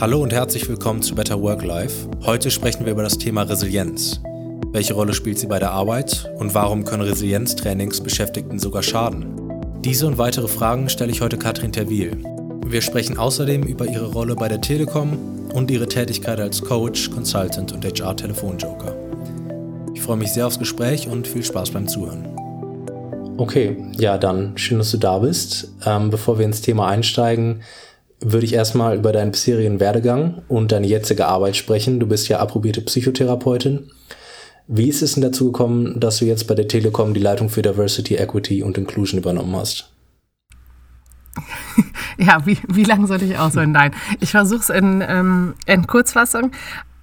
Hallo und herzlich willkommen zu Better Work Life. Heute sprechen wir über das Thema Resilienz. Welche Rolle spielt sie bei der Arbeit und warum können Resilienztrainings Beschäftigten sogar schaden? Diese und weitere Fragen stelle ich heute Katrin Terwil. Wir sprechen außerdem über ihre Rolle bei der Telekom und ihre Tätigkeit als Coach, Consultant und HR-Telefonjoker. Ich freue mich sehr aufs Gespräch und viel Spaß beim Zuhören. Okay, ja, dann schön, dass du da bist. Ähm, bevor wir ins Thema einsteigen, würde ich erstmal über deinen bisherigen Werdegang und deine jetzige Arbeit sprechen. Du bist ja approbierte Psychotherapeutin. Wie ist es denn dazu gekommen, dass du jetzt bei der Telekom die Leitung für Diversity, Equity und Inclusion übernommen hast? Ja, wie, wie lange soll ich ausholen? Nein, ich versuche es in, ähm, in Kurzfassung.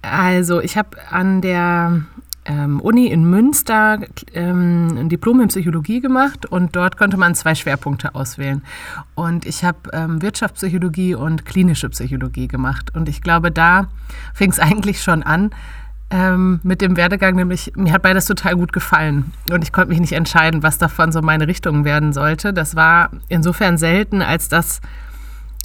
Also ich habe an der ähm, Uni in Münster ähm, ein Diplom in Psychologie gemacht und dort konnte man zwei Schwerpunkte auswählen. Und ich habe ähm, Wirtschaftspsychologie und klinische Psychologie gemacht. Und ich glaube, da fing es eigentlich schon an ähm, mit dem Werdegang, nämlich mir hat beides total gut gefallen. Und ich konnte mich nicht entscheiden, was davon so meine Richtung werden sollte. Das war insofern selten, als dass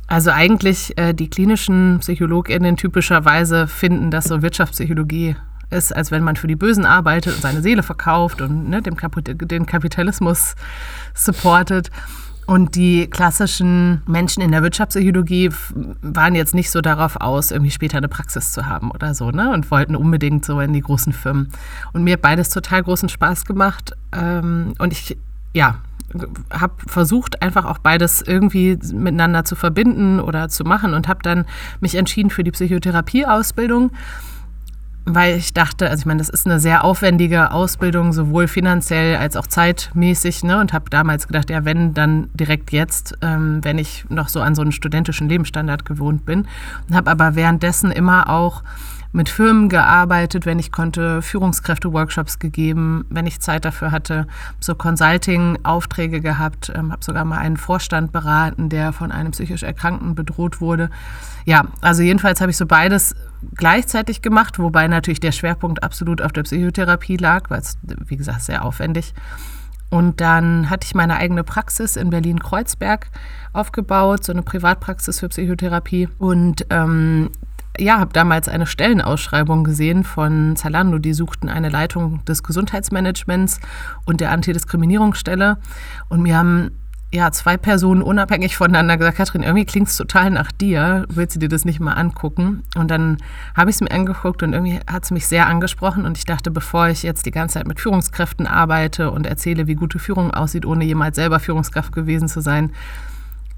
also eigentlich äh, die klinischen PsychologInnen typischerweise finden, dass so Wirtschaftspsychologie ist, als wenn man für die Bösen arbeitet und seine Seele verkauft und ne, dem Kapit den Kapitalismus supportet. Und die klassischen Menschen in der Wirtschaftspsychologie waren jetzt nicht so darauf aus, irgendwie später eine Praxis zu haben oder so, ne? Und wollten unbedingt so in die großen Firmen. Und mir hat beides total großen Spaß gemacht. Ähm, und ich, ja, habe versucht, einfach auch beides irgendwie miteinander zu verbinden oder zu machen und habe dann mich entschieden für die Psychotherapieausbildung weil ich dachte, also ich meine, das ist eine sehr aufwendige Ausbildung, sowohl finanziell als auch zeitmäßig, ne? Und habe damals gedacht, ja, wenn, dann direkt jetzt, ähm, wenn ich noch so an so einen studentischen Lebensstandard gewohnt bin. Und habe aber währenddessen immer auch mit Firmen gearbeitet, wenn ich konnte, Führungskräfte-Workshops gegeben, wenn ich Zeit dafür hatte, so Consulting-Aufträge gehabt, ähm, habe sogar mal einen Vorstand beraten, der von einem psychisch Erkrankten bedroht wurde. Ja, also jedenfalls habe ich so beides gleichzeitig gemacht, wobei natürlich der Schwerpunkt absolut auf der Psychotherapie lag, weil es, wie gesagt, sehr aufwendig. Und dann hatte ich meine eigene Praxis in Berlin-Kreuzberg aufgebaut, so eine Privatpraxis für Psychotherapie. Und ähm, ja, habe damals eine Stellenausschreibung gesehen von Zalando. Die suchten eine Leitung des Gesundheitsmanagements und der Antidiskriminierungsstelle. Und mir haben ja, zwei Personen unabhängig voneinander gesagt, Katrin, irgendwie klingt es total nach dir, willst du dir das nicht mal angucken? Und dann habe ich es mir angeguckt und irgendwie hat es mich sehr angesprochen und ich dachte, bevor ich jetzt die ganze Zeit mit Führungskräften arbeite und erzähle, wie gute Führung aussieht, ohne jemals selber Führungskraft gewesen zu sein,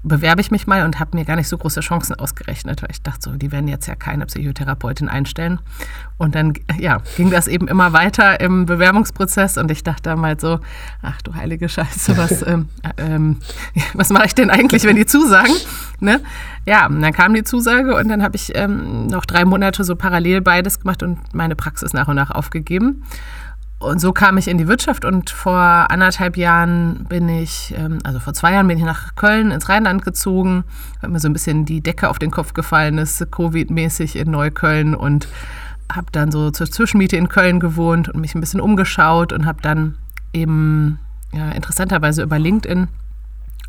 bewerbe ich mich mal und habe mir gar nicht so große Chancen ausgerechnet, weil ich dachte so, die werden jetzt ja keine Psychotherapeutin einstellen. Und dann ja, ging das eben immer weiter im Bewerbungsprozess und ich dachte damals so, ach du heilige Scheiße, was, ähm, ähm, was mache ich denn eigentlich, wenn die zusagen? Ne? Ja, und dann kam die Zusage und dann habe ich ähm, noch drei Monate so parallel beides gemacht und meine Praxis nach und nach aufgegeben. Und so kam ich in die Wirtschaft und vor anderthalb Jahren bin ich, ähm, also vor zwei Jahren bin ich nach Köln ins Rheinland gezogen, weil mir so ein bisschen die Decke auf den Kopf gefallen ist, Covid-mäßig in Neukölln und habe dann so zur Zwischenmiete in Köln gewohnt und mich ein bisschen umgeschaut und habe dann eben ja, interessanterweise über LinkedIn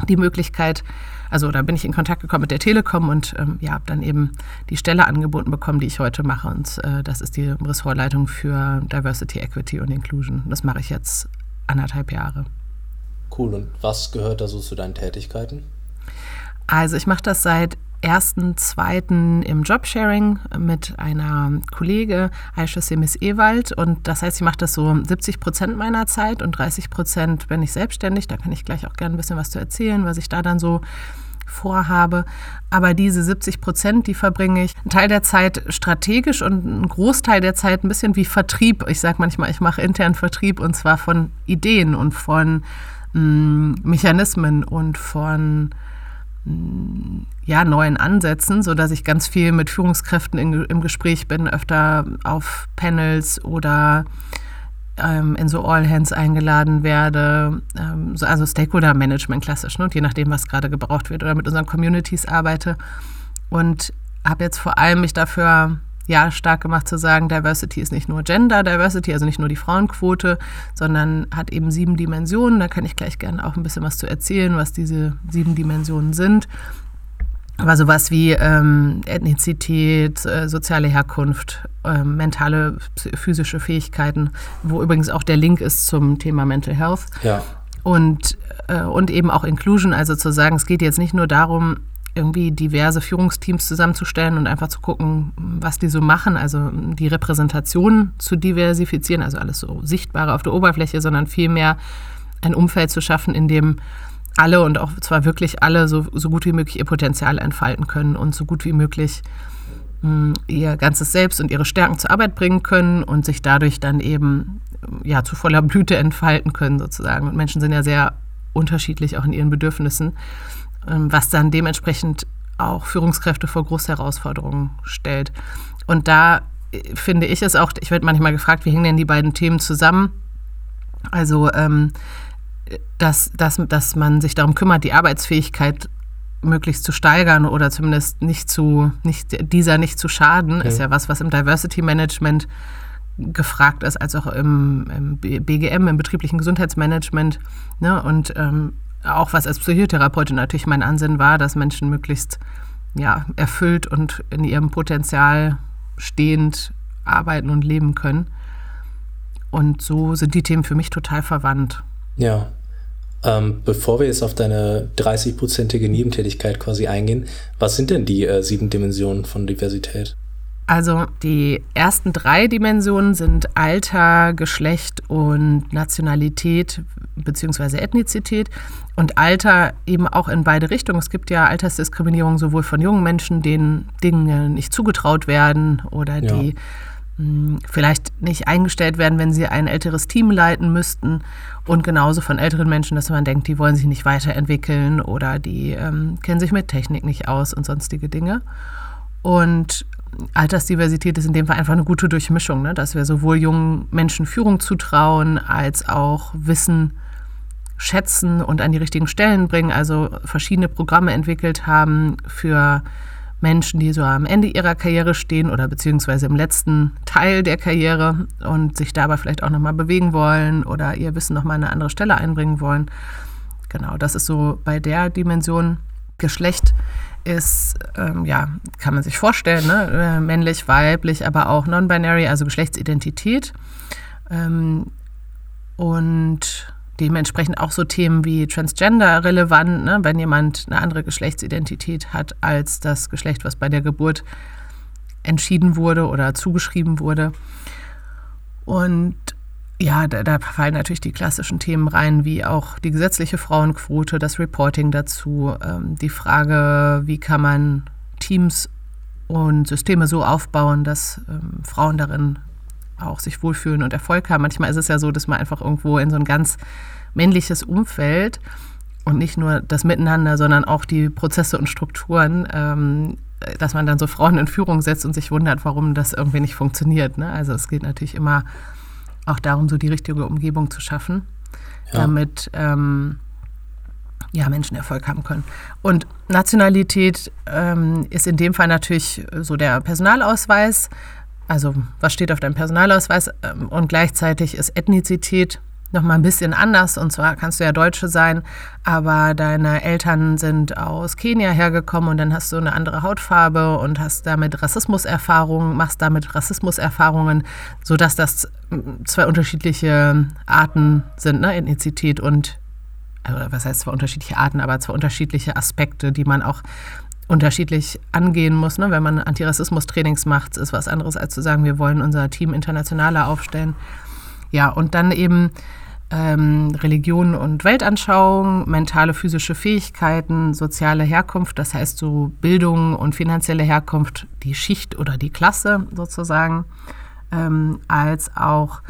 die Möglichkeit also da bin ich in Kontakt gekommen mit der Telekom und ähm, ja, habe dann eben die Stelle angeboten bekommen, die ich heute mache. Und äh, das ist die Ressortleitung für Diversity, Equity und Inclusion. Das mache ich jetzt anderthalb Jahre. Cool. Und was gehört da so zu deinen Tätigkeiten? Also ich mache das seit ersten, zweiten im Jobsharing mit einer Kollege, Aisha Semis Ewald. Und das heißt, ich mache das so 70 Prozent meiner Zeit und 30 Prozent bin ich selbstständig. Da kann ich gleich auch gerne ein bisschen was zu erzählen, was ich da dann so vorhabe. Aber diese 70 Prozent, die verbringe ich einen Teil der Zeit strategisch und einen Großteil der Zeit ein bisschen wie Vertrieb. Ich sage manchmal, ich mache intern Vertrieb und zwar von Ideen und von mh, mm, Mechanismen und von ja, neuen Ansätzen, sodass ich ganz viel mit Führungskräften in, im Gespräch bin, öfter auf Panels oder ähm, in so All Hands eingeladen werde, ähm, so, also Stakeholder Management klassisch, ne, je nachdem, was gerade gebraucht wird, oder mit unseren Communities arbeite. Und habe jetzt vor allem mich dafür ja stark gemacht zu sagen, Diversity ist nicht nur Gender Diversity, also nicht nur die Frauenquote, sondern hat eben sieben Dimensionen. Da kann ich gleich gerne auch ein bisschen was zu erzählen, was diese sieben Dimensionen sind. Aber sowas wie ähm, Ethnizität, äh, soziale Herkunft, äh, mentale, physische Fähigkeiten, wo übrigens auch der Link ist zum Thema Mental Health. Ja. Und, äh, und eben auch Inclusion, also zu sagen, es geht jetzt nicht nur darum, irgendwie diverse Führungsteams zusammenzustellen und einfach zu gucken, was die so machen, also die Repräsentation zu diversifizieren, also alles so sichtbare auf der Oberfläche, sondern vielmehr ein Umfeld zu schaffen, in dem alle und auch zwar wirklich alle so, so gut wie möglich ihr Potenzial entfalten können und so gut wie möglich mh, hm, ihr ganzes Selbst und ihre Stärken zur Arbeit bringen können und sich dadurch dann eben ja, zu voller Blüte entfalten können sozusagen. Und Menschen sind ja sehr unterschiedlich auch in ihren Bedürfnissen, was dann dementsprechend auch Führungskräfte vor große Herausforderungen stellt. Und da äh, finde ich es auch, ich werde manchmal gefragt, wie hängen denn die beiden Themen zusammen? Also ähm, dass, dass, dass man sich darum kümmert, die Arbeitsfähigkeit möglichst zu steigern oder zumindest nicht zu, nicht, dieser nicht zu schaden, ja. ist ja was, was im Diversity Management gefragt ist, als auch im, im BGM, im betrieblichen Gesundheitsmanagement. Ne? Und ähm, auch was als Psychotherapeutin natürlich mein Ansinnen war, dass Menschen möglichst ja, erfüllt und in ihrem Potenzial stehend arbeiten und leben können. Und so sind die Themen für mich total verwandt. Ja, ähm, bevor wir jetzt auf deine 30-prozentige Nebentätigkeit quasi eingehen, was sind denn die äh, sieben Dimensionen von Diversität? Also die ersten drei Dimensionen sind Alter, Geschlecht und Nationalität bzw. Ethnizität. Und Alter eben auch in beide Richtungen. Es gibt ja Altersdiskriminierung sowohl von jungen Menschen, denen Dinge nicht zugetraut werden oder ja. die hm, vielleicht nicht eingestellt werden, wenn sie ein älteres Team leiten müssten. Und genauso von älteren Menschen, dass man denkt, die wollen sich nicht weiterentwickeln oder die ähm, kennen sich mit Technik nicht aus und sonstige Dinge. Und Altersdiversität ist in dem Fall einfach eine gute Durchmischung, ne? dass wir sowohl jungen Menschen Führung zutrauen, als auch Wissen schätzen und an die richtigen Stellen bringen. Also verschiedene Programme entwickelt haben für Menschen, die so am Ende ihrer Karriere stehen oder beziehungsweise im letzten Teil der Karriere und sich dabei vielleicht auch nochmal bewegen wollen oder ihr Wissen nochmal an eine andere Stelle einbringen wollen. Genau, das ist so bei der Dimension. Geschlecht ist, ähm, ja, kann man sich vorstellen, ne? Äh, männlich, weiblich, aber auch non-binary, also Geschlechtsidentität. Ähm, und dementsprechend auch so Themen wie Transgender relevant, ne? wenn jemand eine andere Geschlechtsidentität hat als das Geschlecht, was bei der Geburt entschieden wurde oder zugeschrieben wurde. Und ja, da, da, fallen natürlich die klassischen Themen rein, wie auch die gesetzliche Frauenquote, das Reporting dazu, ähm, die Frage, wie kann man Teams und Systeme so aufbauen, dass ähm, Frauen darin auch sich wohlfühlen und Erfolg haben. Manchmal ist es ja so, dass man einfach irgendwo in so ein ganz männliches Umfeld und nicht nur das Miteinander, sondern auch die Prozesse und Strukturen, ähm, dass man dann so Frauen in Führung setzt und sich wundert, warum das irgendwie nicht funktioniert. Ne? Also es geht natürlich immer auch darum, so die richtige Umgebung zu schaffen, ja. damit ähm, ja, Menschen Erfolg haben können. Und Nationalität ähm, ist in dem Fall natürlich so der Personalausweis. Also was steht auf deinem Personalausweis? Ähm, und gleichzeitig ist Ethnizität nochmal ein bisschen anders. Und zwar kannst du ja Deutsche sein, aber deine Eltern sind aus Kenia hergekommen und dann hast du eine andere Hautfarbe und hast damit Rassismuserfahrungen, machst damit Rassismuserfahrungen, sodass das mm, zwei unterschiedliche Arten sind, ne? Ethnizität und, also was heißt zwar unterschiedliche Arten, aber zwei unterschiedliche Aspekte, die man auch unterschiedlich angehen muss. Ne? Wenn man Antirassismus-Trainings macht, ist was anderes, als zu sagen, wir wollen unser Team internationaler aufstellen. Ja, und dann eben ähm, Religion und Weltanschauung, mentale, physische Fähigkeiten, soziale Herkunft, das heißt so Bildung und finanzielle Herkunft, die Schicht oder die Klasse sozusagen, ähm, als auch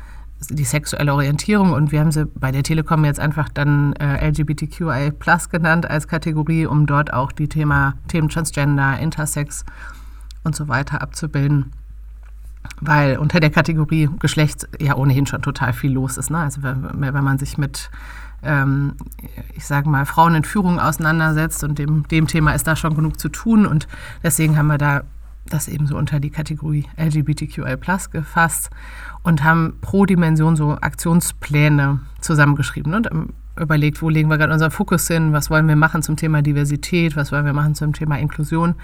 die sexuelle Orientierung und wir haben sie bei der Telekom jetzt einfach dann äh, LGBTQI Plus genannt als Kategorie, um dort auch die Thema, Themen Transgender, Intersex und so weiter abzubilden. Weil unter der Kategorie Geschlecht ja ohnehin schon total viel los ist. Ne? Also wenn, wenn man sich mit, ähm, ich sage mal, Frauen in Führung auseinandersetzt und dem, dem Thema ist da schon genug zu tun und deswegen haben wir da das eben so unter die Kategorie LGBTQI gefasst und haben pro Dimension so Aktionspläne zusammengeschrieben. Und überlegt, wo legen wir gerade unseren Fokus hin, was wollen wir machen zum Thema Diversität, was wollen wir machen zum Thema Inklusion.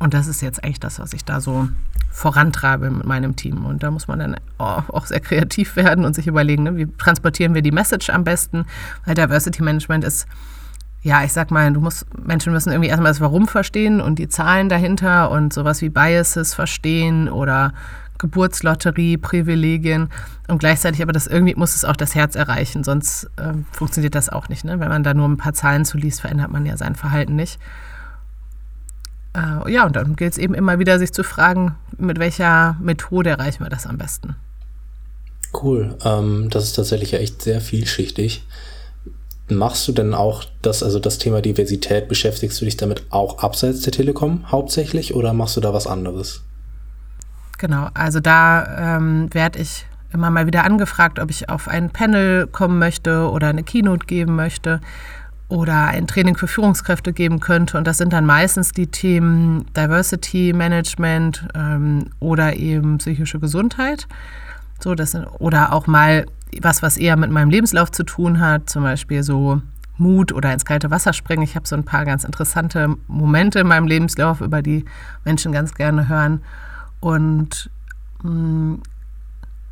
Und das ist jetzt eigentlich das, was ich da so vorantreibe mit meinem Team. Und da muss man dann auch sehr kreativ werden und sich überlegen, ne, wie transportieren wir die Message am besten, weil Diversity Management ist ja, ich sag mal, du musst, Menschen müssen irgendwie erstmal das Warum verstehen und die Zahlen dahinter und sowas wie Biases verstehen oder Geburtslotterie, Privilegien und gleichzeitig aber das irgendwie muss es auch das Herz erreichen, sonst äh, funktioniert das auch nicht. Ne? Wenn man da nur ein paar Zahlen zuliest, verändert man ja sein Verhalten nicht. Äh, ja, und dann gilt es eben immer wieder, sich zu fragen, mit welcher Methode erreichen wir das am besten. Cool, ähm, das ist tatsächlich ja echt sehr vielschichtig. Machst du denn auch das, also das Thema Diversität, beschäftigst du dich damit auch abseits der Telekom hauptsächlich oder machst du da was anderes? Genau, also da ähm, werde ich immer mal wieder angefragt, ob ich auf ein Panel kommen möchte oder eine Keynote geben möchte oder ein Training für Führungskräfte geben könnte. Und das sind dann meistens die Themen Diversity Management ähm, oder eben psychische Gesundheit. So, das sind, oder auch mal was, was eher mit meinem Lebenslauf zu tun hat, zum Beispiel so Mut oder ins kalte Wasser springen. Ich habe so ein paar ganz interessante Momente in meinem Lebenslauf, über die Menschen ganz gerne hören. Und mm,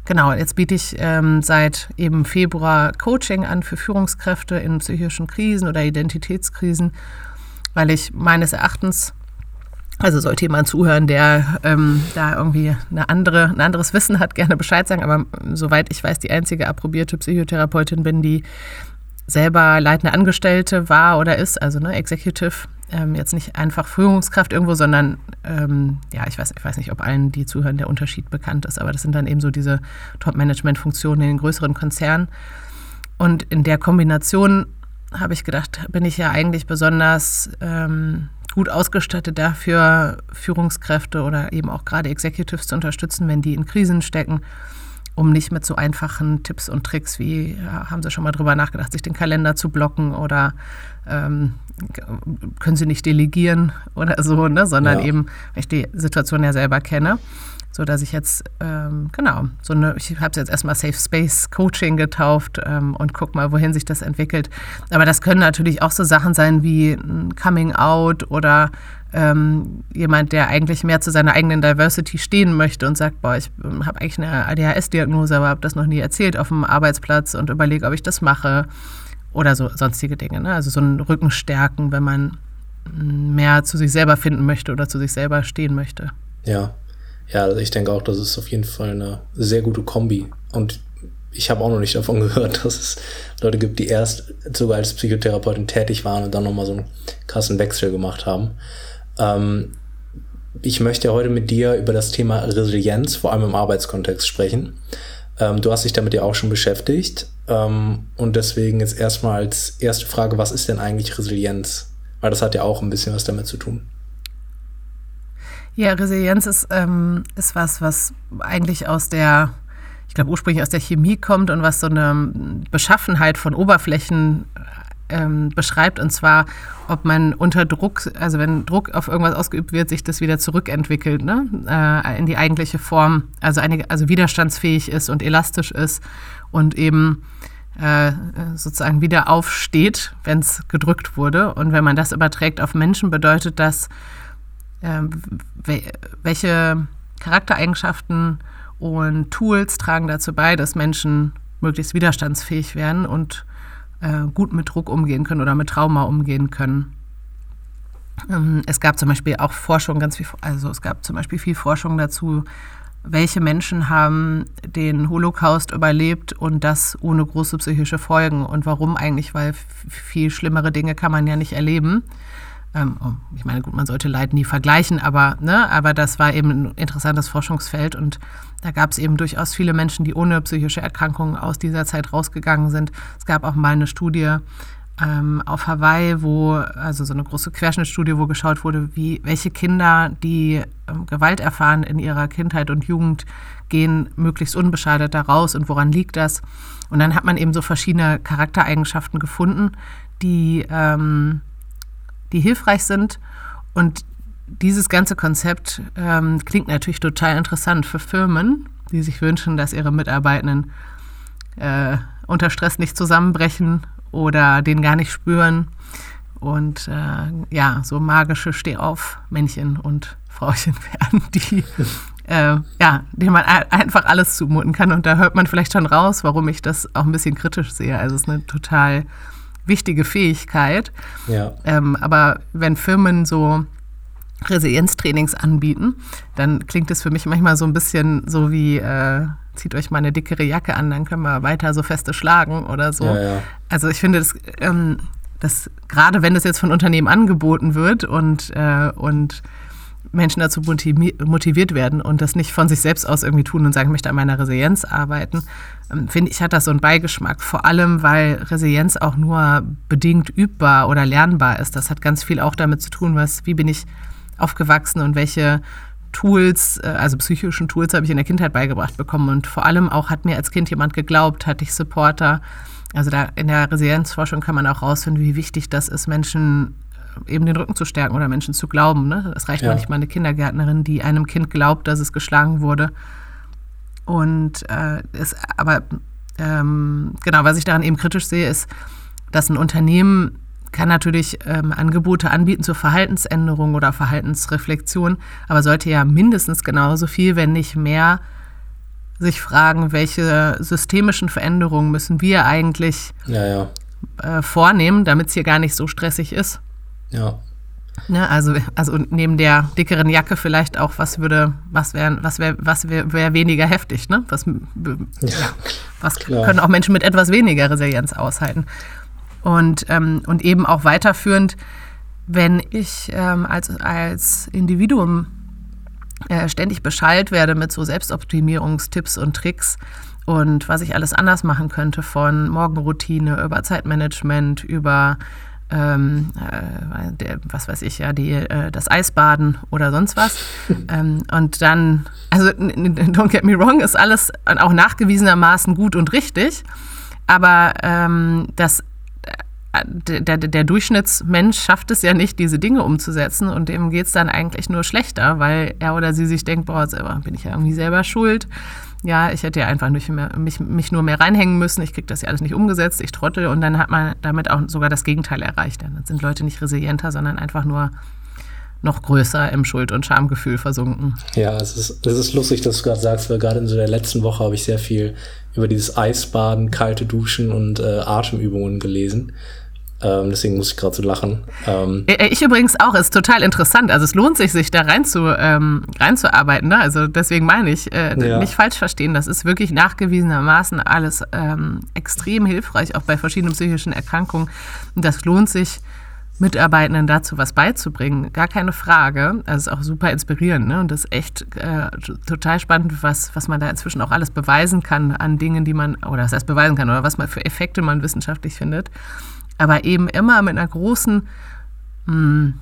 genau, jetzt biete ich ähm, seit eben Februar Coaching an für Führungskräfte in psychischen Krisen oder Identitätskrisen, weil ich meines Erachtens also sollte jemand zuhören, der ähm, da irgendwie eine andere, ein anderes Wissen hat, gerne Bescheid sagen. Aber soweit ich weiß, die einzige approbierte Psychotherapeutin bin, die selber leitende Angestellte war oder ist, also ne, Executive, ähm, jetzt nicht einfach Führungskraft irgendwo, sondern ähm, ja, ich weiß, ich weiß nicht, ob allen, die zuhören, der Unterschied bekannt ist, aber das sind dann eben so diese Top-Management-Funktionen in den größeren Konzernen. Und in der Kombination habe ich gedacht, bin ich ja eigentlich besonders ähm, gut ausgestattet dafür, Führungskräfte oder eben auch gerade Executives zu unterstützen, wenn die in Krisen stecken um nicht mit so einfachen Tipps und Tricks wie, ja, haben Sie schon mal drüber nachgedacht, sich den Kalender zu blocken oder ähm, können Sie nicht delegieren oder so, ne? sondern ja. eben, weil ich die Situation ja selber kenne, so dass ich jetzt, ähm, genau, so eine, ich habe es jetzt erstmal Safe Space Coaching getauft ähm, und guck mal, wohin sich das entwickelt. Aber das können natürlich auch so Sachen sein wie ein Coming Out oder ähm, jemand, der eigentlich mehr zu seiner eigenen Diversity stehen möchte und sagt, boah, ich ähm, habe eigentlich eine ADHS-Diagnose, aber habe das noch nie erzählt auf dem Arbeitsplatz und überlege, ob ich das mache oder so sonstige Dinge. Ne? Also so ein Rückenstärken, wenn man mm, mehr zu sich selber finden möchte oder zu sich selber stehen möchte. Ja, ja, also ich denke auch, das ist auf jeden Fall eine sehr gute Kombi. Und ich habe auch noch nicht davon gehört, dass es Leute gibt, die erst sogar als Psychotherapeutin tätig waren und dann nochmal so einen krassen Wechsel gemacht haben. Ähm, ich möchte heute mit dir über das Thema Resilienz, vor allem im Arbeitskontext, sprechen. Ähm, du hast dich damit ja auch schon beschäftigt. Ähm, und deswegen jetzt erstmal als erste Frage, was ist denn eigentlich Resilienz? Weil das hat ja auch ein bisschen was damit zu tun. Ja, Resilienz ist, ähm, ist was, was eigentlich aus der, ich glaube ursprünglich aus der Chemie kommt und was so eine Beschaffenheit von Oberflächen ähm, beschreibt, und zwar, ob man unter Druck, also wenn Druck auf irgendwas ausgeübt wird, sich das wieder zurückentwickelt, ne? Äh, in die eigentliche Form, also, einige, also widerstandsfähig ist und elastisch ist und eben äh, sozusagen wieder aufsteht, wenn es gedrückt wurde. Und wenn man das überträgt auf Menschen, bedeutet das, äh, welche Charaktereigenschaften und Tools tragen dazu bei, dass Menschen möglichst widerstandsfähig werden und äh, gut mit Druck umgehen können oder mit Trauma umgehen können. Ähm, es gab zum Beispiel auch Forschung, ganz viel, also es gab zum Beispiel viel Forschung dazu, welche Menschen haben den Holocaust überlebt und das ohne große psychische Folgen und warum eigentlich, weil viel schlimmere Dinge kann man ja nicht erleben. Ähm, oh, ich meine, gut, man sollte Leid nie vergleichen, aber, ne, aber das war eben ein interessantes Forschungsfeld und da gab es eben durchaus viele Menschen, die ohne psychische Erkrankungen aus dieser Zeit rausgegangen sind. Es gab auch mal eine Studie ähm, auf Hawaii, wo, also so eine große Querschnittstudie, wo geschaut wurde, wie, welche Kinder, die ähm, Gewalt erfahren in ihrer Kindheit und Jugend, gehen möglichst unbeschadet da raus und woran liegt das? Und dann hat man eben so verschiedene Charaktereigenschaften gefunden, die ähm, die hilfreich sind. Und dieses ganze Konzept ähm, klingt natürlich total interessant für Firmen, die sich wünschen, dass ihre Mitarbeitenden äh, unter Stress nicht zusammenbrechen oder den gar nicht spüren. Und äh, ja, so magische Stehauf-Männchen und Frauchen werden, die äh, ja, denen man einfach alles zumuten kann. Und da hört man vielleicht schon raus, warum ich das auch ein bisschen kritisch sehe. Also es ist eine total wichtige Fähigkeit. Ja. Ähm, aber wenn Firmen so Resilienztrainings anbieten, dann klingt es für mich manchmal so ein bisschen so wie, äh, zieht euch mal eine dickere Jacke an, dann können wir weiter so feste schlagen oder so. Ja, ja. Also ich finde, das, ähm, das, gerade wenn das jetzt von Unternehmen angeboten wird und, äh, und Menschen dazu motiviert werden und das nicht von sich selbst aus irgendwie tun und sagen, ich möchte an meiner Resilienz arbeiten, ähm, finde ich, hat das so einen Beigeschmack. Vor allem, weil Resilienz auch nur bedingt übbar oder lernbar ist. Das hat ganz viel auch damit zu tun, was, wie bin ich aufgewachsen und welche Tools, äh, also psychischen Tools, habe ich in der Kindheit beigebracht bekommen. Und vor allem auch hat mir als Kind jemand geglaubt, hatte ich Supporter. Also da in der Resilienzforschung kann man auch rausfinden, wie wichtig das ist, Menschen eben den Rücken zu stärken oder Menschen zu glauben. Ne? Es reicht ja. manchmal eine Kindergärtnerin, die einem Kind glaubt, dass es geschlagen wurde. Und äh, ist, aber ähm, genau, was ich daran eben kritisch sehe, ist, dass ein Unternehmen kann natürlich ähm, Angebote anbieten zur Verhaltensänderung oder Verhaltensreflexion, aber sollte ja mindestens genauso viel, wenn nicht mehr, sich fragen, welche systemischen Veränderungen müssen wir eigentlich ja, ja. Äh, vornehmen, damit es hier gar nicht so stressig ist. Ja. Ne, also, also neben der dickeren Jacke vielleicht auch, was würde, was wäre, was wäre, was wäre wär weniger heftig, ne? Was, ja, was können auch Menschen mit etwas weniger Resilienz aushalten? Und, ähm, und eben auch weiterführend, wenn ich ähm, als, als Individuum äh, ständig Bescheid werde mit so Selbstoptimierungstipps und Tricks und was ich alles anders machen könnte, von Morgenroutine über Zeitmanagement, über ähm, äh, der, was weiß ich, ja, die, äh, das Eisbaden oder sonst was. ähm, und dann, also don't get me wrong, ist alles auch nachgewiesenermaßen gut und richtig. Aber ähm, das der, der, Durchschnittsmensch schafft es ja nicht, diese Dinge umzusetzen und dem geht es dann eigentlich nur schlechter, weil er oder sie sich denkt, boah, selber bin ich ja irgendwie selber schuld. Ja, ich hätte ja einfach nicht mehr, mich, mich nur mehr reinhängen müssen, ich kriege das ja alles nicht umgesetzt, ich trottel und dann hat man damit auch sogar das Gegenteil erreicht. Dann sind Leute nicht resilienter, sondern einfach nur noch größer im Schuld- und Schamgefühl versunken. Ja, es ist, es ist lustig, dass du gerade sagst, weil gerade in so der letzten Woche habe ich sehr viel über dieses Eisbaden, kalte Duschen und äh, Atemübungen gelesen. Ähm, deswegen muss ich gerade so lachen. Ähm äh, äh, ich übrigens auch, ist total interessant. Also es lohnt sich, sich da rein zu, ähm, reinzuarbeiten. Ne? Also deswegen meine ich, äh, ja. nicht falsch verstehen, das ist wirklich nachgewiesenermaßen alles ähm, extrem hilfreich, auch bei verschiedenen psychischen Erkrankungen. Und das lohnt sich, Mitarbeitenden dazu was beizubringen, gar keine Frage. Also es ist auch super inspirierend ne? und das ist echt äh, total spannend, was, was man da inzwischen auch alles beweisen kann an Dingen, die man, oder was heißt beweisen kann, oder was man für Effekte man wissenschaftlich findet aber eben immer mit einer großen mh, hm,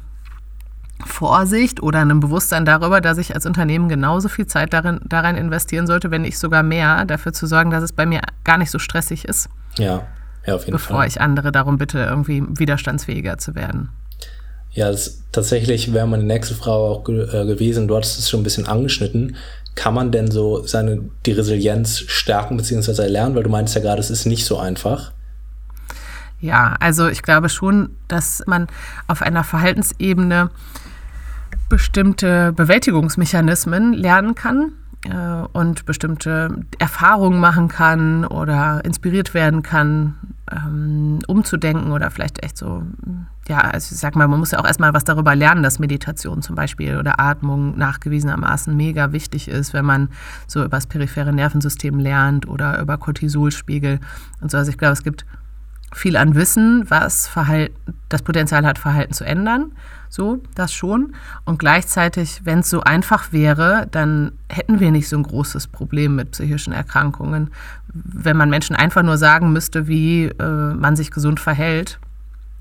Vorsicht oder einem Bewusstsein darüber, dass ich als Unternehmen genauso viel Zeit darin, darin investieren sollte, wenn nicht sogar mehr, dafür zu sorgen, dass es bei mir gar nicht so stressig ist. Ja, ja auf jeden bevor Fall. ich andere darum bitte, irgendwie widerstandsfähiger zu werden. Ja, das, tatsächlich wäre meine nächste Frage auch ge äh, gewesen, du hattest es schon ein bisschen angeschnitten. Kann man denn so seine, die Resilienz stärken bzw. erlernen? Weil du meinst ja gerade, es ist nicht so einfach. Ja, also ich glaube schon, dass man auf einer Verhaltensebene bestimmte Bewältigungsmechanismen lernen kann äh, und bestimmte Erfahrungen machen kann oder inspiriert werden kann, ähm, umzudenken oder vielleicht echt so, ja, also ich sag mal, man muss ja auch erstmal was darüber lernen, dass Meditation zum Beispiel oder Atmung nachgewiesenermaßen mega wichtig ist, wenn man so über das periphere Nervensystem lernt oder über Cortisolspiegel und so. Also ich glaube, es gibt viel an Wissen, was Verhalten, das Potenzial hat, Verhalten zu ändern. So, das schon. Und gleichzeitig, wenn es so einfach wäre, dann hätten wir nicht so ein großes Problem mit psychischen Erkrankungen. Wenn man Menschen einfach nur sagen müsste, wie äh, man sich gesund verhält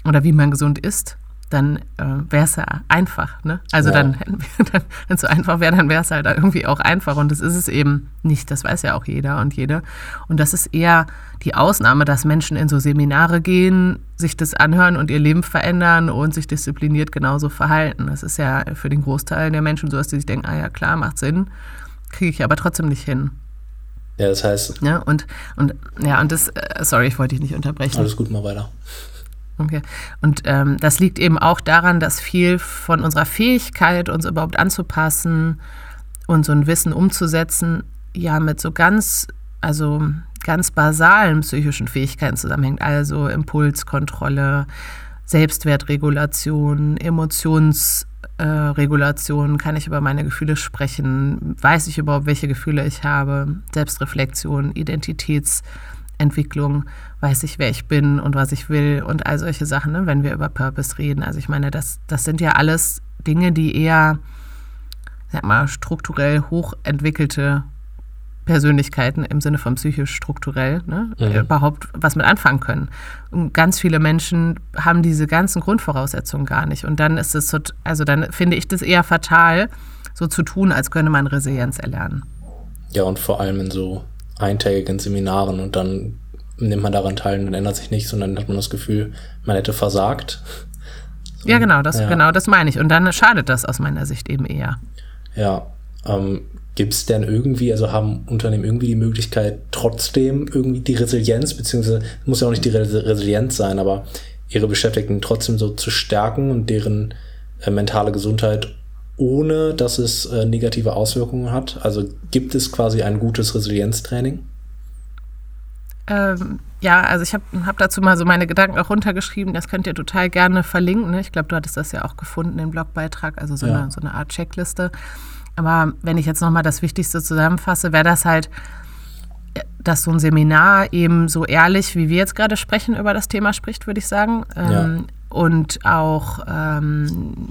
oder wie man gesund ist, dann äh, wäre es ja einfach. Ne? Also ja. dann, wenn es so einfach wäre, dann wäre es halt irgendwie auch einfach. Und das ist es eben nicht. Das weiß ja auch jeder und jede. Und das ist eher die Ausnahme, dass Menschen in so Seminare gehen, sich das anhören und ihr Leben verändern und sich diszipliniert genauso verhalten. Das ist ja für den Großteil der Menschen so, dass sie sich denken, ah ja klar, macht Sinn, kriege ich aber trotzdem nicht hin. Ja, das heißt. Ja, und, und, ja, und das, äh, sorry, ich wollte dich nicht unterbrechen. Alles gut, mal weiter. Okay. Und ähm, das liegt eben auch daran, dass viel von unserer Fähigkeit, uns überhaupt anzupassen und so ein Wissen umzusetzen, ja mit so ganz, also ganz basalen psychischen Fähigkeiten zusammenhängt. Also Impulskontrolle, Selbstwertregulation, Emotionsregulation, äh, kann ich über meine Gefühle sprechen, weiß ich überhaupt, welche Gefühle ich habe, Selbstreflexion, Identitätsentwicklung, weiß ich, wer ich bin und was ich will und all solche Sachen, ne, wenn wir über Purpose reden. Also ich meine, das, das sind ja alles Dinge, die eher, sag mal, strukturell hochentwickelte Persönlichkeiten im Sinne von psychisch strukturell ne, mhm. überhaupt was mit anfangen können. Und ganz viele Menschen haben diese ganzen Grundvoraussetzungen gar nicht. Und dann ist es so, also dann finde ich das eher fatal, so zu tun, als könne man Resilienz erlernen. Ja, und vor allem in so eintägigen Seminaren und dann nimmt man daran teil und dann ändert sich nichts und dann hat man das Gefühl, man hätte versagt. So, ja, genau, das, ja. genau, das meine ich. Und dann schadet das aus meiner Sicht eben eher. Ja, ähm, Gibt es denn irgendwie, also haben Unternehmen irgendwie die Möglichkeit, trotzdem irgendwie die Resilienz, beziehungsweise muss ja auch nicht die Resilienz sein, aber ihre Beschäftigten trotzdem so zu stärken und deren äh, mentale Gesundheit, ohne dass es äh, negative Auswirkungen hat? Also gibt es quasi ein gutes Resilienztraining? Ähm, ja, also ich habe hab dazu mal so meine Gedanken auch runtergeschrieben. Das könnt ihr total gerne verlinken. Ne? Ich glaube, du hattest das ja auch gefunden im Blogbeitrag, also so, ja. eine, so eine Art Checkliste. Aber wenn ich jetzt nochmal das Wichtigste zusammenfasse, wäre das halt, dass so ein Seminar eben so ehrlich, wie wir jetzt gerade sprechen, über das Thema spricht, würde ich sagen. Ja. Ähm, und auch ähm,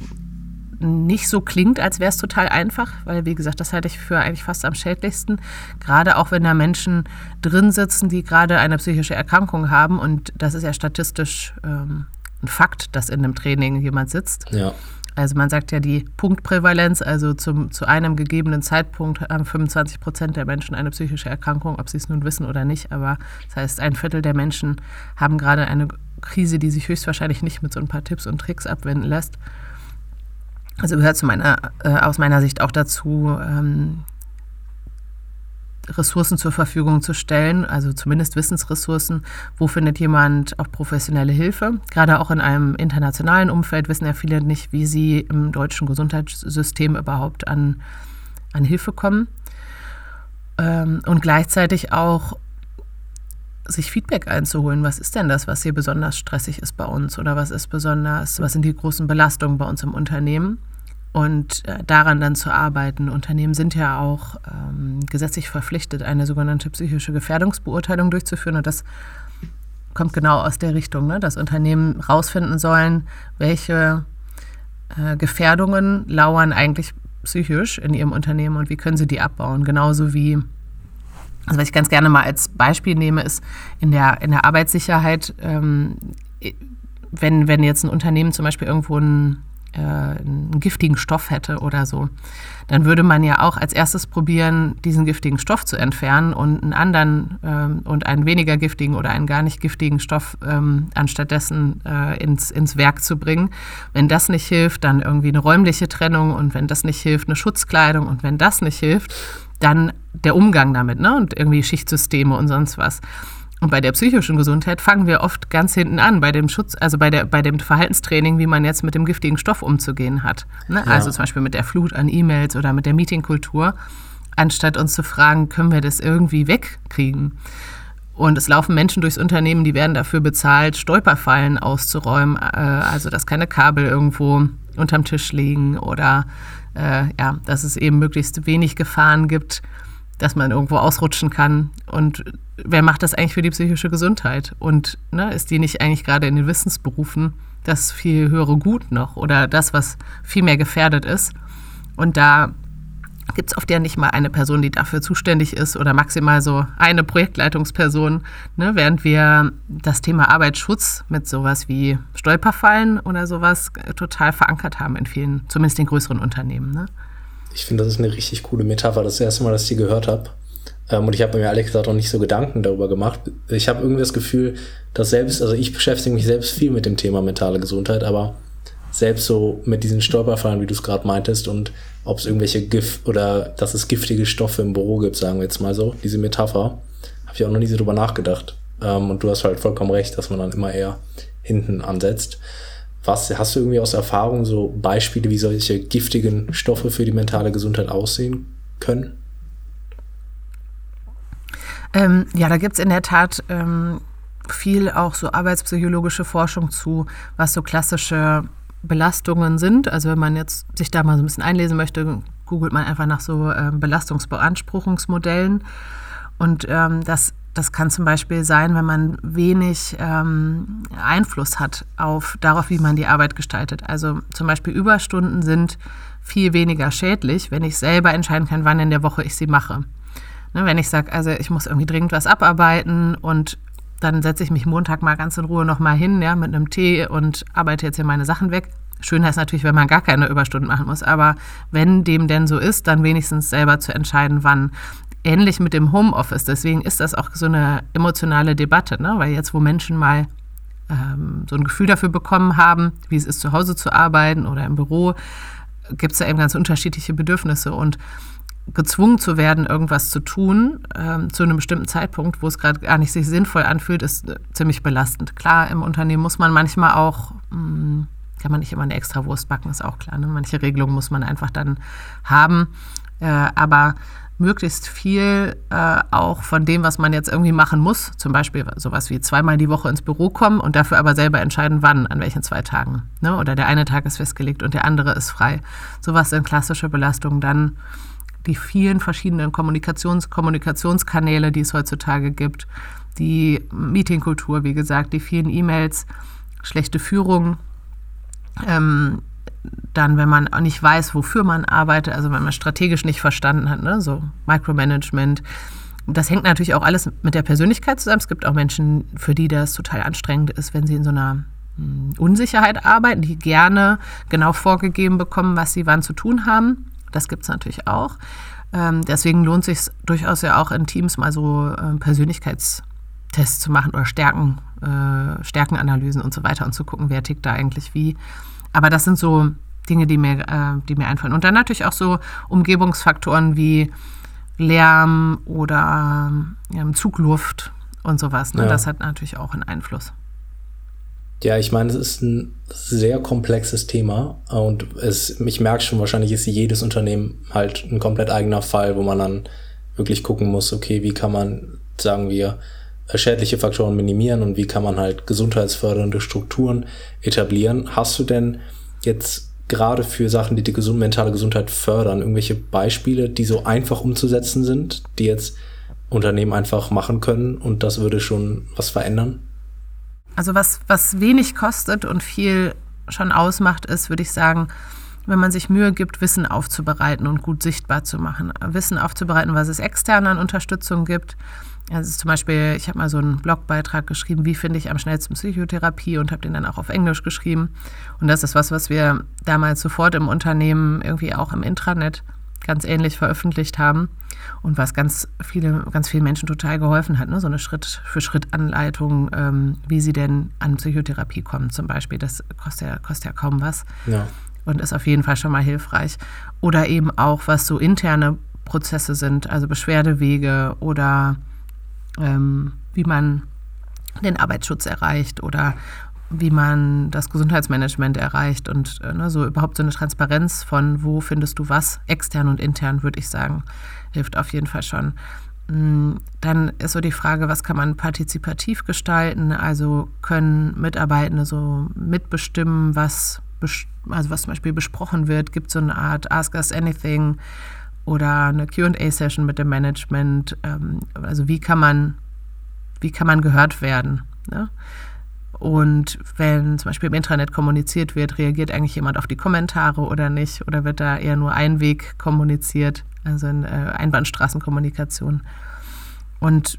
nicht so klingt, als wäre es total einfach, weil, wie gesagt, das halte ich für eigentlich fast am schädlichsten. Gerade auch wenn da Menschen drin sitzen, die gerade eine psychische Erkrankung haben. Und das ist ja statistisch ähm, ein Fakt, dass in einem Training jemand sitzt. Ja. Also man sagt ja die Punktprävalenz, also zum, zu einem gegebenen Zeitpunkt haben 25 Prozent der Menschen eine psychische Erkrankung, ob sie es nun wissen oder nicht. Aber das heißt, ein Viertel der Menschen haben gerade eine Krise, die sich höchstwahrscheinlich nicht mit so ein paar Tipps und Tricks abwenden lässt. Also gehört zu meiner, äh, aus meiner Sicht auch dazu, ähm, Ressourcen zur Verfügung zu stellen, also zumindest Wissensressourcen. Wo findet jemand auch professionelle Hilfe? Gerade auch in einem internationalen Umfeld wissen ja viele nicht, wie sie im deutschen Gesundheitssystem überhaupt an, an Hilfe kommen. Ähm, und gleichzeitig auch sich Feedback einzuholen. Was ist denn das, was hier besonders stressig ist bei uns? Oder was ist besonders, was sind die großen Belastungen bei uns im Unternehmen? und äh, daran dann zu arbeiten. Unternehmen sind ja auch ähm, gesetzlich verpflichtet, eine sogenannte psychische Gefährdungsbeurteilung durchzuführen. Und das kommt genau aus der Richtung, ne? dass Unternehmen herausfinden sollen, welche äh, Gefährdungen lauern eigentlich psychisch in ihrem Unternehmen und wie können sie die abbauen. Genauso wie, also was ich ganz gerne mal als Beispiel nehme, ist in der, in der Arbeitssicherheit, ähm, wenn, wenn jetzt ein Unternehmen zum Beispiel irgendwo ein äh, einen giftigen Stoff hätte oder so, dann würde man ja auch als erstes probieren, diesen giftigen Stoff zu entfernen und einen anderen ähm, und einen weniger giftigen oder einen gar nicht giftigen Stoff ähm, anstattdessen äh, ins, ins Werk zu bringen. Wenn das nicht hilft, dann irgendwie eine räumliche Trennung und wenn das nicht hilft, eine Schutzkleidung und wenn das nicht hilft, dann der Umgang damit ne? und irgendwie Schichtsysteme und sonst was. Und bei der psychischen Gesundheit fangen wir oft ganz hinten an, bei dem Schutz, also bei, der, bei dem Verhaltenstraining, wie man jetzt mit dem giftigen Stoff umzugehen hat. Ne? Ja. Also zum Beispiel mit der Flut an E-Mails oder mit der Meetingkultur, anstatt uns zu fragen, können wir das irgendwie wegkriegen? Und es laufen Menschen durchs Unternehmen, die werden dafür bezahlt, Stolperfallen auszuräumen, äh, also dass keine Kabel irgendwo unterm Tisch liegen oder äh, ja, dass es eben möglichst wenig Gefahren gibt dass man irgendwo ausrutschen kann. Und wer macht das eigentlich für die psychische Gesundheit? Und ne, ist die nicht eigentlich gerade in den Wissensberufen das viel höhere Gut noch oder das, was viel mehr gefährdet ist? Und da gibt es oft ja nicht mal eine Person, die dafür zuständig ist oder maximal so eine Projektleitungsperson, ne, während wir das Thema Arbeitsschutz mit sowas wie Stolperfallen oder sowas total verankert haben in vielen, zumindest in größeren Unternehmen. Ne? Ich finde, das ist eine richtig coole Metapher. Das, das erste Mal, dass ich die gehört habe. Ähm, und ich habe mir ehrlich gesagt auch nicht so Gedanken darüber gemacht. Ich habe irgendwie das Gefühl, dass selbst, also ich beschäftige mich selbst viel mit dem Thema mentale Gesundheit, aber selbst so mit diesen Stolperfallen, wie du es gerade meintest, und ob es irgendwelche Gift oder dass es giftige Stoffe im Büro gibt, sagen wir jetzt mal so, diese Metapher, habe ich auch noch nie so drüber nachgedacht. Ähm, und du hast halt vollkommen recht, dass man dann immer eher hinten ansetzt. Was hast du irgendwie aus Erfahrung so Beispiele, wie solche giftigen Stoffe für die mentale Gesundheit aussehen können? Ähm, ja, da gibt es in der Tat ähm, viel auch so arbeitspsychologische Forschung zu, was so klassische Belastungen sind. Also wenn man jetzt sich da mal so ein bisschen einlesen möchte, googelt man einfach nach so äh, Belastungsbeanspruchungsmodellen. Und ähm, das das kann zum Beispiel sein, wenn man wenig ähm, Einfluss hat auf darauf, wie man die Arbeit gestaltet. Also zum Beispiel Überstunden sind viel weniger schädlich, wenn ich selber entscheiden kann, wann in der Woche ich sie mache. Ne, wenn ich sage, also ich muss irgendwie dringend was abarbeiten und dann setze ich mich Montag mal ganz in Ruhe nochmal hin, ja, mit einem Tee und arbeite jetzt hier meine Sachen weg. Schöner ist natürlich, wenn man gar keine Überstunden machen muss, aber wenn dem denn so ist, dann wenigstens selber zu entscheiden, wann ähnlich mit dem Homeoffice. Deswegen ist das auch so eine emotionale Debatte, ne? weil jetzt, wo Menschen mal ähm, so ein Gefühl dafür bekommen haben, wie es ist, zu Hause zu arbeiten oder im Büro, gibt es da eben ganz unterschiedliche Bedürfnisse und gezwungen zu werden, irgendwas zu tun ähm, zu einem bestimmten Zeitpunkt, wo es gerade gar nicht sich sinnvoll anfühlt, ist äh, ziemlich belastend. Klar, im Unternehmen muss man manchmal auch, mh, hm, kann man nicht immer eine extra Wurst backen, ist auch klar. Ne? Manche Regelungen muss man einfach dann haben. Äh, aber möglichst viel äh, auch von dem, was man jetzt irgendwie machen muss, zum Beispiel sowas wie zweimal die Woche ins Büro kommen und dafür aber selber entscheiden, wann, an welchen zwei Tagen. Ne? Oder der eine Tag ist festgelegt und der andere ist frei. Sowas sind klassische Belastungen. Dann die vielen verschiedenen Kommunikations Kommunikationskanäle, die es heutzutage gibt, die Meetingkultur, wie gesagt, die vielen E-Mails, schlechte Führung, ähm, dann, wenn man nicht weiß, wofür man arbeitet, also wenn man strategisch nicht verstanden hat, ne, so Micromanagement. Das hängt natürlich auch alles mit der Persönlichkeit zusammen. Es gibt auch Menschen, für die das total anstrengend ist, wenn sie in so einer hm, Unsicherheit arbeiten, die gerne genau vorgegeben bekommen, was sie wann zu tun haben. Das gibt es natürlich auch. Ähm, deswegen lohnt es sich durchaus ja auch in Teams mal so äh, Persönlichkeitstests zu machen oder Stärken, äh, Stärkenanalysen und so weiter und zu gucken, wer tickt da eigentlich wie. Aber das sind so Dinge, die mir, äh, die mir einfallen. Und dann natürlich auch so Umgebungsfaktoren wie Lärm oder ähm, Zugluft und sowas. Ne? Ja. Das hat natürlich auch einen Einfluss. Ja, ich meine, es ist ein sehr komplexes Thema und es, ich merke schon, wahrscheinlich ist jedes Unternehmen halt ein komplett eigener Fall, wo man dann wirklich gucken muss, okay, wie kann man, sagen wir, schädliche Faktoren minimieren und wie kann man halt gesundheitsfördernde Strukturen etablieren. Hast du denn jetzt gerade für Sachen, die die gesund mentale Gesundheit fördern, irgendwelche Beispiele, die so einfach umzusetzen sind, die jetzt Unternehmen einfach machen können und das würde schon was verändern? Also was, was wenig kostet und viel schon ausmacht, ist, würde ich sagen, wenn man sich Mühe gibt, Wissen aufzubereiten und gut sichtbar zu machen. Wissen aufzubereiten, was es extern an Unterstützung gibt also zum Beispiel, ich habe mal so einen Blogbeitrag geschrieben, wie finde ich am schnellsten Psychotherapie und habe den dann auch auf Englisch geschrieben. Und das ist was, was wir damals sofort im Unternehmen irgendwie auch im Intranet ganz ähnlich veröffentlicht haben und was ganz viele, ganz vielen Menschen total geholfen hat, ne? so eine Schritt-für-Schritt-Anleitung, ähm, wie sie denn an Psychotherapie kommen zum Beispiel. Das kostet ja, kostet ja kaum was ja. und ist auf jeden Fall schon mal hilfreich. Oder eben auch, was so interne Prozesse sind, also Beschwerdewege oder ähm, wie man den Arbeitsschutz erreicht oder wie man das Gesundheitsmanagement erreicht und äh, ne, so überhaupt so eine Transparenz von wo findest du was, extern und intern, würde ich sagen, hilft auf jeden Fall schon. Mm, dann ist so die Frage, was kann man partizipativ gestalten? Also können Mitarbeitende so mitbestimmen, was, also was zum Beispiel besprochen wird? Gibt es so eine Art Ask Us Anything? oder eine QA-Session mit dem Management. Ähm, also wie kann man, wie kann man gehört werden? Ne? Und wenn zum Beispiel im Intranet kommuniziert wird, reagiert eigentlich jemand auf die Kommentare oder nicht? Oder wird da eher nur ein Weg kommuniziert, also in äh, Einbahnstraßenkommunikation? Und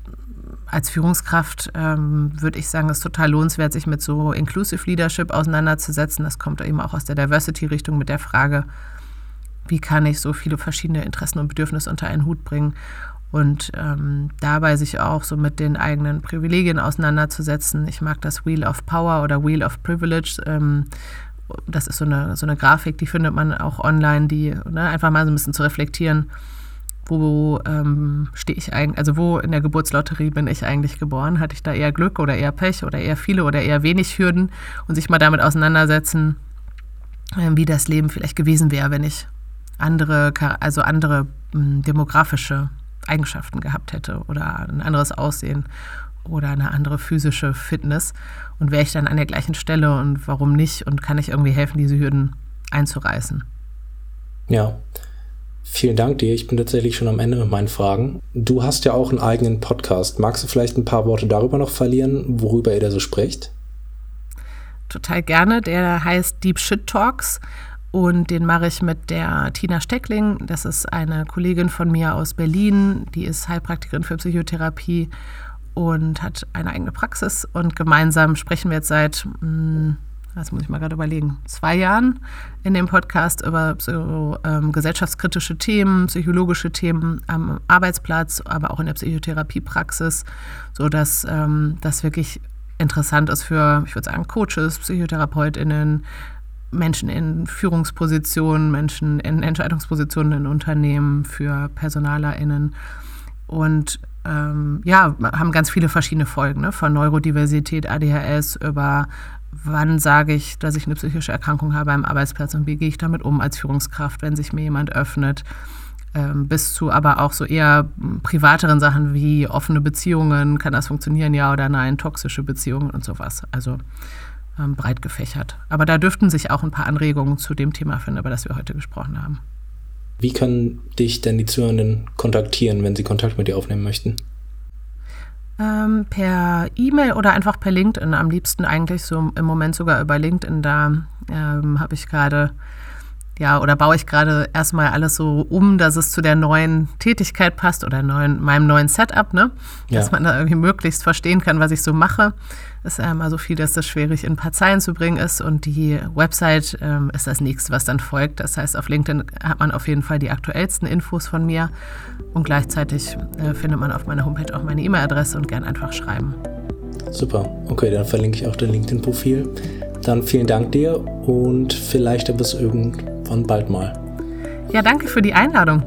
als Führungskraft ähm, würde ich sagen, es ist total lohnenswert, sich mit so Inclusive Leadership auseinanderzusetzen. Das kommt eben auch aus der Diversity-Richtung mit der Frage, wie kann ich so viele verschiedene Interessen und Bedürfnisse unter einen Hut bringen und ähm, dabei sich auch so mit den eigenen Privilegien auseinanderzusetzen. Ich mag das Wheel of Power oder Wheel of Privilege, ähm, das ist so eine, so eine Grafik, die findet man auch online, die ne, einfach mal so ein bisschen zu reflektieren, wo ähm, stehe ich eigentlich, also wo in der Geburtslotterie bin ich eigentlich geboren? Hatte ich da eher Glück oder eher Pech oder eher viele oder eher wenig Hürden und sich mal damit auseinandersetzen, äh, wie das Leben vielleicht gewesen wäre, wenn ich andere, also andere äh, demografische Eigenschaften gehabt hätte oder ein anderes Aussehen oder eine andere physische Fitness und wäre ich dann an der gleichen Stelle und warum nicht und kann ich irgendwie helfen, diese Hürden einzureißen. Ja, vielen Dank dir. Ich bin tatsächlich schon am Ende mit meinen Fragen. Du hast ja auch einen eigenen Podcast. Magst du vielleicht ein paar Worte darüber noch verlieren, worüber ihr da so spricht? Total gerne. Der heißt Deep Shit Talks und den mache ich mit der Tina Steckling. Das ist eine Kollegin von mir aus Berlin. Die ist Heilpraktikerin für Psychotherapie und hat eine eigene Praxis. Und gemeinsam sprechen wir jetzt seit, hm, das muss ich mal gerade überlegen, zwei Jahren in dem Podcast über so, ähm, gesellschaftskritische Themen, psychologische Themen am Arbeitsplatz, aber auch in der Psychotherapiepraxis, sodass ähm, das wirklich interessant ist für, ich würde sagen, Coaches, PsychotherapeutInnen, Menschen in Führungspositionen, Menschen in Entscheidungspositionen in Unternehmen, für PersonalerInnen. Und ähm, ja, haben ganz viele verschiedene Folgen, ne? von Neurodiversität, ADHS über wann sage ich, dass ich eine psychische Erkrankung habe am Arbeitsplatz und wie gehe ich damit um als Führungskraft, wenn sich mir jemand öffnet, ähm, bis zu aber auch so eher privateren Sachen wie offene Beziehungen, kann das funktionieren, ja oder nein, toxische Beziehungen und sowas. Also ähm, breit gefächert. Aber da dürften sich auch ein paar Anregungen zu dem Thema finden, über das wir heute gesprochen haben. Wie können dich denn die Zuhörenden kontaktieren, wenn sie Kontakt mit dir aufnehmen möchten? Ähm, per E-Mail oder einfach per LinkedIn. Am liebsten eigentlich so im Moment sogar über LinkedIn. Da ähm, habe ich gerade ja, oder baue ich gerade erstmal alles so um, dass es zu der neuen Tätigkeit passt oder neuen, meinem neuen Setup, ne? Dass ja. man da irgendwie möglichst verstehen kann, was ich so mache. Ist einmal so viel, dass das schwierig in ein paar Zeilen zu bringen ist. Und die Website ähm, ist das nächste, was dann folgt. Das heißt, auf LinkedIn hat man auf jeden Fall die aktuellsten Infos von mir. Und gleichzeitig äh, findet man auf meiner Homepage auch meine E-Mail-Adresse und gern einfach schreiben. Super. Okay, dann verlinke ich auch dein LinkedIn-Profil. Dann vielen Dank dir und vielleicht bis irgendwann bald mal. Ja, danke für die Einladung.